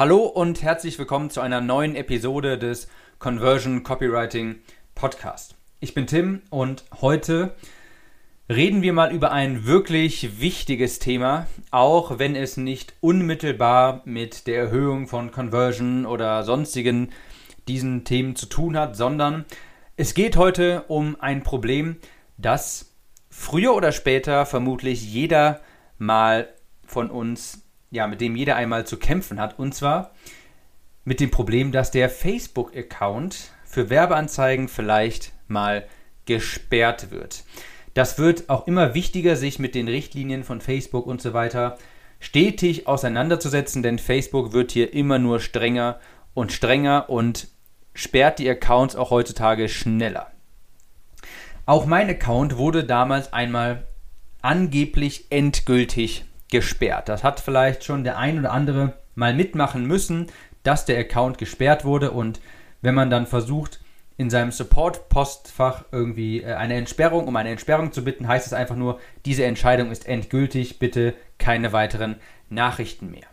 Hallo und herzlich willkommen zu einer neuen Episode des Conversion Copywriting Podcast. Ich bin Tim und heute reden wir mal über ein wirklich wichtiges Thema, auch wenn es nicht unmittelbar mit der Erhöhung von Conversion oder sonstigen diesen Themen zu tun hat, sondern es geht heute um ein Problem, das früher oder später vermutlich jeder mal von uns, ja, mit dem jeder einmal zu kämpfen hat, und zwar mit dem Problem, dass der Facebook-Account für Werbeanzeigen vielleicht mal gesperrt wird. Das wird auch immer wichtiger, sich mit den Richtlinien von Facebook und so weiter stetig auseinanderzusetzen, denn Facebook wird hier immer nur strenger und strenger und sperrt die Accounts auch heutzutage schneller. Auch mein Account wurde damals einmal angeblich endgültig gesperrt. Das hat vielleicht schon der ein oder andere mal mitmachen müssen, dass der Account gesperrt wurde und wenn man dann versucht, in seinem Support-Postfach irgendwie äh, eine Entsperrung, um eine Entsperrung zu bitten, heißt es einfach nur, diese Entscheidung ist endgültig, bitte keine weiteren Nachrichten mehr.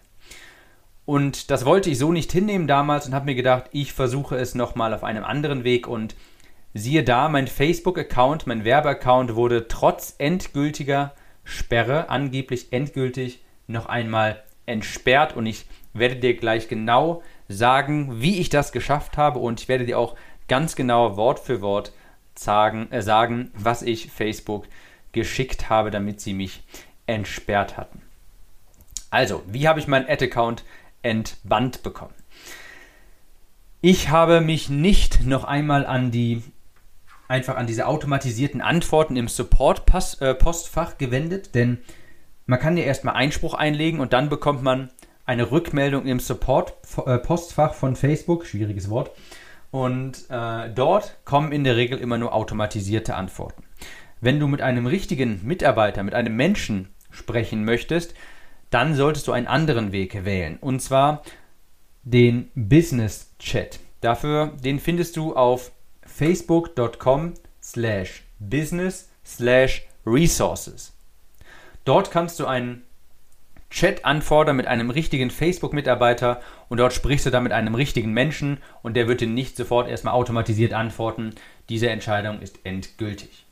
Und das wollte ich so nicht hinnehmen damals und habe mir gedacht, ich versuche es nochmal auf einem anderen Weg und siehe da, mein Facebook-Account, mein Werbeaccount wurde trotz endgültiger Sperre, angeblich endgültig, noch einmal entsperrt und ich werde dir gleich genau sagen, wie ich das geschafft habe und ich werde dir auch ganz genau Wort für Wort sagen, äh, sagen, was ich Facebook geschickt habe, damit sie mich entsperrt hatten. Also, wie habe ich meinen Ad-Account entbannt bekommen? Ich habe mich nicht noch einmal an die einfach an diese automatisierten Antworten im Support-Postfach äh, gewendet, denn man kann ja erstmal Einspruch einlegen und dann bekommt man eine Rückmeldung im Support-Postfach von Facebook, schwieriges Wort, und äh, dort kommen in der Regel immer nur automatisierte Antworten. Wenn du mit einem richtigen Mitarbeiter, mit einem Menschen sprechen möchtest, dann solltest du einen anderen Weg wählen. Und zwar den Business Chat. Dafür, den findest du auf facebook.com slash business slash resources. Dort kannst du einen Chat anfordern mit einem richtigen Facebook-Mitarbeiter und dort sprichst du dann mit einem richtigen Menschen und der wird dir nicht sofort erstmal automatisiert antworten. Diese Entscheidung ist endgültig.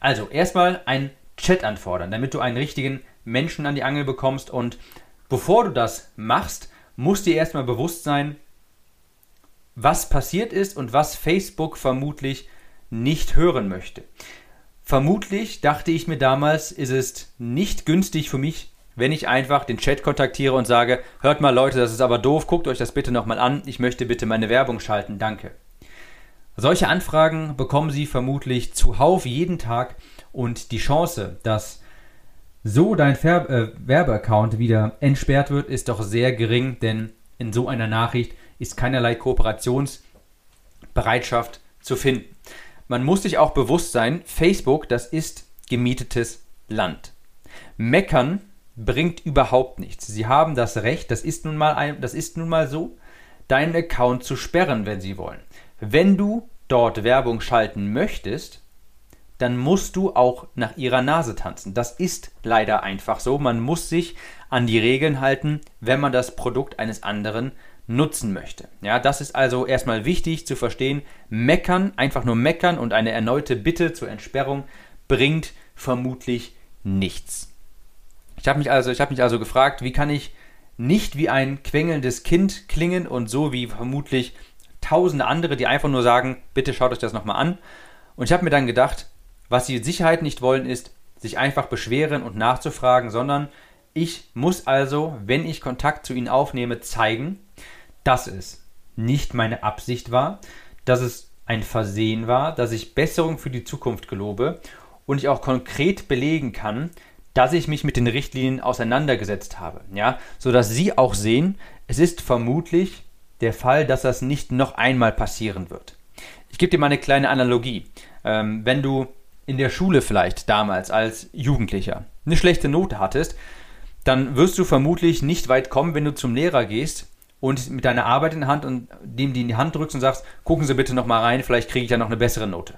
Also erstmal ein Chat anfordern, damit du einen richtigen Menschen an die Angel bekommst und bevor du das machst, muss dir erstmal bewusst sein, was passiert ist und was Facebook vermutlich nicht hören möchte. Vermutlich dachte ich mir damals, ist es nicht günstig für mich, wenn ich einfach den Chat kontaktiere und sage, hört mal Leute, das ist aber doof, guckt euch das bitte nochmal an, ich möchte bitte meine Werbung schalten, danke. Solche Anfragen bekommen Sie vermutlich zuhauf jeden Tag und die Chance, dass so dein Ver äh, Werbeaccount wieder entsperrt wird, ist doch sehr gering, denn in so einer Nachricht ist keinerlei Kooperationsbereitschaft zu finden. Man muss sich auch bewusst sein, Facebook, das ist gemietetes Land. Meckern bringt überhaupt nichts. Sie haben das Recht, das ist nun mal, ein, das ist nun mal so, deinen Account zu sperren, wenn sie wollen. Wenn du dort Werbung schalten möchtest, dann musst du auch nach ihrer Nase tanzen. Das ist leider einfach so. Man muss sich an die Regeln halten, wenn man das Produkt eines anderen nutzen möchte. Ja, das ist also erstmal wichtig zu verstehen. Meckern, einfach nur meckern und eine erneute Bitte zur Entsperrung bringt vermutlich nichts. Ich habe mich, also, hab mich also gefragt, wie kann ich nicht wie ein quengelndes Kind klingen und so wie vermutlich tausende andere, die einfach nur sagen, bitte schaut euch das nochmal an. Und ich habe mir dann gedacht, was sie mit Sicherheit nicht wollen, ist, sich einfach beschweren und nachzufragen, sondern ich muss also, wenn ich Kontakt zu ihnen aufnehme, zeigen, dass es nicht meine Absicht war, dass es ein Versehen war, dass ich Besserung für die Zukunft gelobe und ich auch konkret belegen kann, dass ich mich mit den Richtlinien auseinandergesetzt habe, ja, sodass Sie auch sehen, es ist vermutlich der Fall, dass das nicht noch einmal passieren wird. Ich gebe dir mal eine kleine Analogie. Ähm, wenn du in der Schule vielleicht damals als Jugendlicher eine schlechte Note hattest, dann wirst du vermutlich nicht weit kommen, wenn du zum Lehrer gehst und mit deiner Arbeit in der Hand und dem die in die Hand drückst und sagst, gucken Sie bitte noch mal rein, vielleicht kriege ich ja noch eine bessere Note.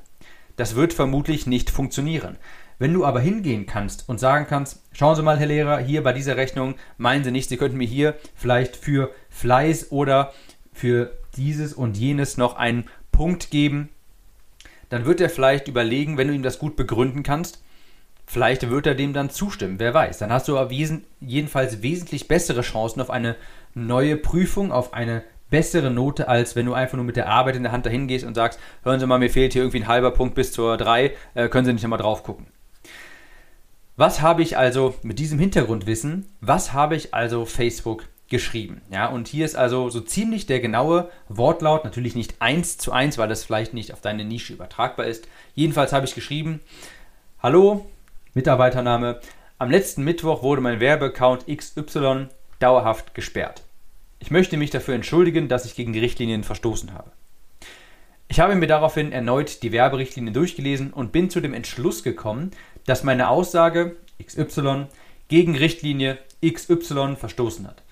Das wird vermutlich nicht funktionieren. Wenn du aber hingehen kannst und sagen kannst, schauen Sie mal, Herr Lehrer, hier bei dieser Rechnung meinen Sie nicht, Sie könnten mir hier vielleicht für Fleiß oder für dieses und jenes noch einen Punkt geben, dann wird er vielleicht überlegen, wenn du ihm das gut begründen kannst, vielleicht wird er dem dann zustimmen, wer weiß. Dann hast du aber wesen jedenfalls wesentlich bessere Chancen auf eine neue Prüfung, auf eine bessere Note, als wenn du einfach nur mit der Arbeit in der Hand dahin gehst und sagst, hören Sie mal, mir fehlt hier irgendwie ein halber Punkt bis zur 3, äh, können Sie nicht nochmal drauf gucken. Was habe ich also mit diesem Hintergrundwissen, was habe ich also Facebook geschrieben? Ja, und hier ist also so ziemlich der genaue Wortlaut, natürlich nicht eins zu eins, weil das vielleicht nicht auf deine Nische übertragbar ist. Jedenfalls habe ich geschrieben, hallo, Mitarbeitername, am letzten Mittwoch wurde mein Werbeaccount XY dauerhaft gesperrt. Ich möchte mich dafür entschuldigen, dass ich gegen die Richtlinien verstoßen habe. Ich habe mir daraufhin erneut die Werberichtlinien durchgelesen und bin zu dem Entschluss gekommen, dass meine Aussage XY gegen Richtlinie XY verstoßen hat.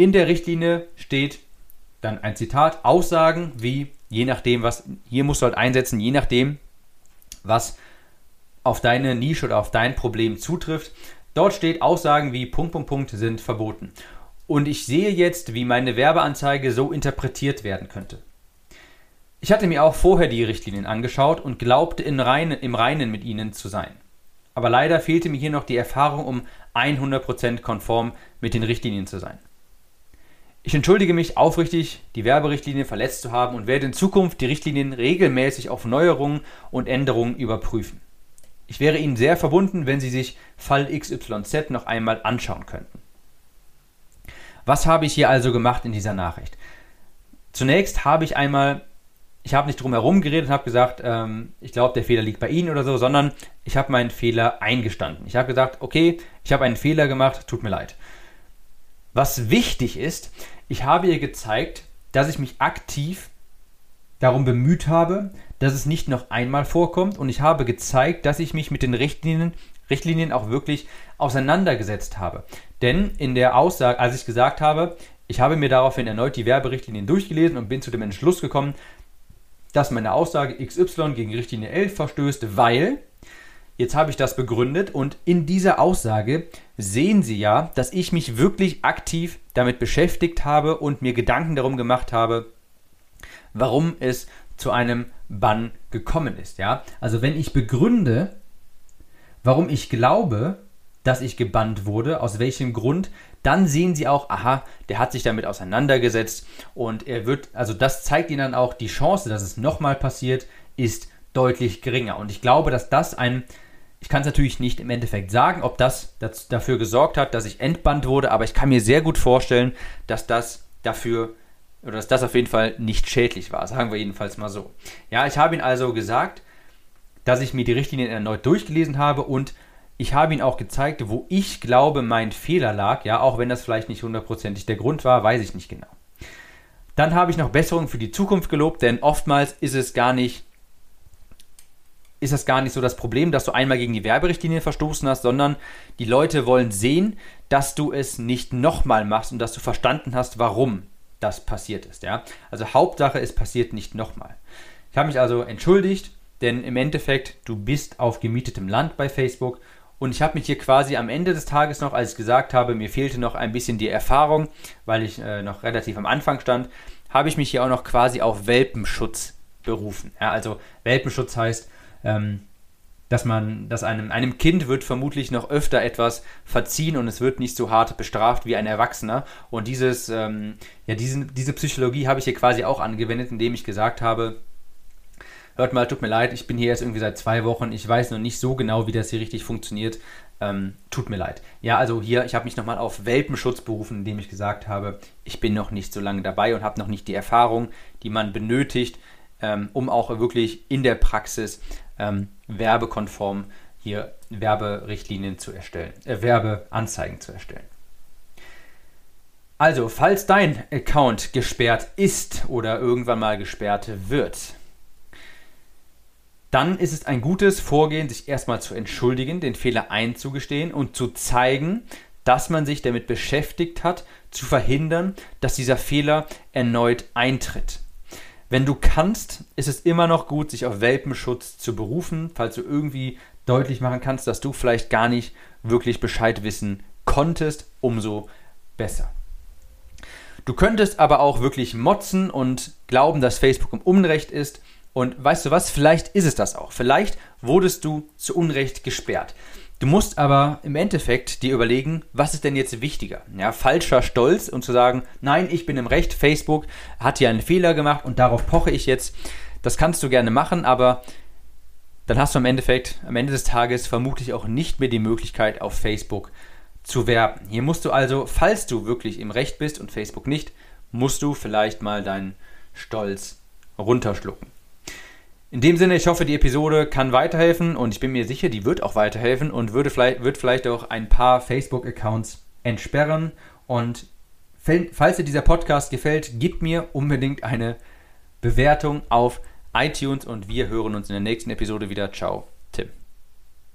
In der Richtlinie steht dann ein Zitat, Aussagen wie, je nachdem, was, hier musst du halt einsetzen, je nachdem, was auf deine Nische oder auf dein Problem zutrifft. Dort steht, Aussagen wie Punkt, Punkt, Punkt sind verboten. Und ich sehe jetzt, wie meine Werbeanzeige so interpretiert werden könnte. Ich hatte mir auch vorher die Richtlinien angeschaut und glaubte Reine, im Reinen mit ihnen zu sein. Aber leider fehlte mir hier noch die Erfahrung, um 100% konform mit den Richtlinien zu sein. Ich entschuldige mich aufrichtig, die Werberichtlinie verletzt zu haben und werde in Zukunft die Richtlinien regelmäßig auf Neuerungen und Änderungen überprüfen. Ich wäre Ihnen sehr verbunden, wenn Sie sich Fall XYZ noch einmal anschauen könnten. Was habe ich hier also gemacht in dieser Nachricht? Zunächst habe ich einmal ich habe nicht drum herum geredet und habe gesagt, ähm, ich glaube, der Fehler liegt bei Ihnen oder so, sondern ich habe meinen Fehler eingestanden. Ich habe gesagt, okay, ich habe einen Fehler gemacht, tut mir leid. Was wichtig ist, ich habe ihr gezeigt, dass ich mich aktiv darum bemüht habe, dass es nicht noch einmal vorkommt und ich habe gezeigt, dass ich mich mit den Richtlinien, Richtlinien auch wirklich auseinandergesetzt habe. Denn in der Aussage, als ich gesagt habe, ich habe mir daraufhin erneut die Werberichtlinien durchgelesen und bin zu dem Entschluss gekommen, dass meine Aussage XY gegen Richtlinie 11 verstößt, weil jetzt habe ich das begründet und in dieser Aussage sehen Sie ja, dass ich mich wirklich aktiv damit beschäftigt habe und mir Gedanken darum gemacht habe, warum es zu einem Bann gekommen ist. Ja? Also wenn ich begründe, warum ich glaube, dass ich gebannt wurde, aus welchem Grund, dann sehen sie auch, aha, der hat sich damit auseinandergesetzt und er wird, also das zeigt ihnen dann auch, die Chance, dass es nochmal passiert, ist deutlich geringer. Und ich glaube, dass das ein, ich kann es natürlich nicht im Endeffekt sagen, ob das, dafür gesorgt hat, dass ich entbannt wurde, aber ich kann mir sehr gut vorstellen, dass das dafür oder dass das auf jeden Fall nicht schädlich war, sagen wir jedenfalls mal so. Ja, ich habe ihn also gesagt, dass ich mir die Richtlinien erneut durchgelesen habe und ich habe ihn auch gezeigt, wo ich glaube, mein Fehler lag. Ja, auch wenn das vielleicht nicht hundertprozentig der Grund war, weiß ich nicht genau. Dann habe ich noch Besserungen für die Zukunft gelobt, denn oftmals ist es gar nicht, ist das gar nicht so das Problem, dass du einmal gegen die Werberichtlinie verstoßen hast, sondern die Leute wollen sehen, dass du es nicht nochmal machst und dass du verstanden hast, warum das passiert ist. Ja? Also Hauptsache, es passiert nicht nochmal. Ich habe mich also entschuldigt, denn im Endeffekt, du bist auf gemietetem Land bei Facebook und ich habe mich hier quasi am Ende des Tages noch, als ich gesagt habe, mir fehlte noch ein bisschen die Erfahrung, weil ich äh, noch relativ am Anfang stand, habe ich mich hier auch noch quasi auf Welpenschutz berufen. Ja, also Welpenschutz heißt, ähm, dass man, dass einem, einem Kind wird vermutlich noch öfter etwas verziehen und es wird nicht so hart bestraft wie ein Erwachsener. Und dieses, ähm, ja, diesen, diese Psychologie habe ich hier quasi auch angewendet, indem ich gesagt habe, hört mal, tut mir leid, ich bin hier jetzt irgendwie seit zwei Wochen, ich weiß noch nicht so genau, wie das hier richtig funktioniert. Ähm, tut mir leid. Ja, also hier, ich habe mich nochmal auf Welpenschutz berufen, indem ich gesagt habe, ich bin noch nicht so lange dabei und habe noch nicht die Erfahrung, die man benötigt, ähm, um auch wirklich in der Praxis ähm, werbekonform hier Werberichtlinien zu erstellen, äh, Werbeanzeigen zu erstellen. Also, falls dein Account gesperrt ist oder irgendwann mal gesperrt wird, dann ist es ein gutes Vorgehen, sich erstmal zu entschuldigen, den Fehler einzugestehen und zu zeigen, dass man sich damit beschäftigt hat, zu verhindern, dass dieser Fehler erneut eintritt. Wenn du kannst, ist es immer noch gut, sich auf Welpenschutz zu berufen, falls du irgendwie deutlich machen kannst, dass du vielleicht gar nicht wirklich Bescheid wissen konntest, umso besser. Du könntest aber auch wirklich motzen und glauben, dass Facebook im Unrecht ist. Und weißt du was, vielleicht ist es das auch. Vielleicht wurdest du zu Unrecht gesperrt. Du musst aber im Endeffekt dir überlegen, was ist denn jetzt wichtiger? Ja, falscher Stolz und zu sagen, nein, ich bin im Recht, Facebook hat hier einen Fehler gemacht und darauf poche ich jetzt. Das kannst du gerne machen, aber dann hast du im Endeffekt am Ende des Tages vermutlich auch nicht mehr die Möglichkeit, auf Facebook zu werben. Hier musst du also, falls du wirklich im Recht bist und Facebook nicht, musst du vielleicht mal deinen Stolz runterschlucken. In dem Sinne, ich hoffe, die Episode kann weiterhelfen und ich bin mir sicher, die wird auch weiterhelfen und würde vielleicht, wird vielleicht auch ein paar Facebook-Accounts entsperren. Und falls dir dieser Podcast gefällt, gib mir unbedingt eine Bewertung auf iTunes und wir hören uns in der nächsten Episode wieder. Ciao.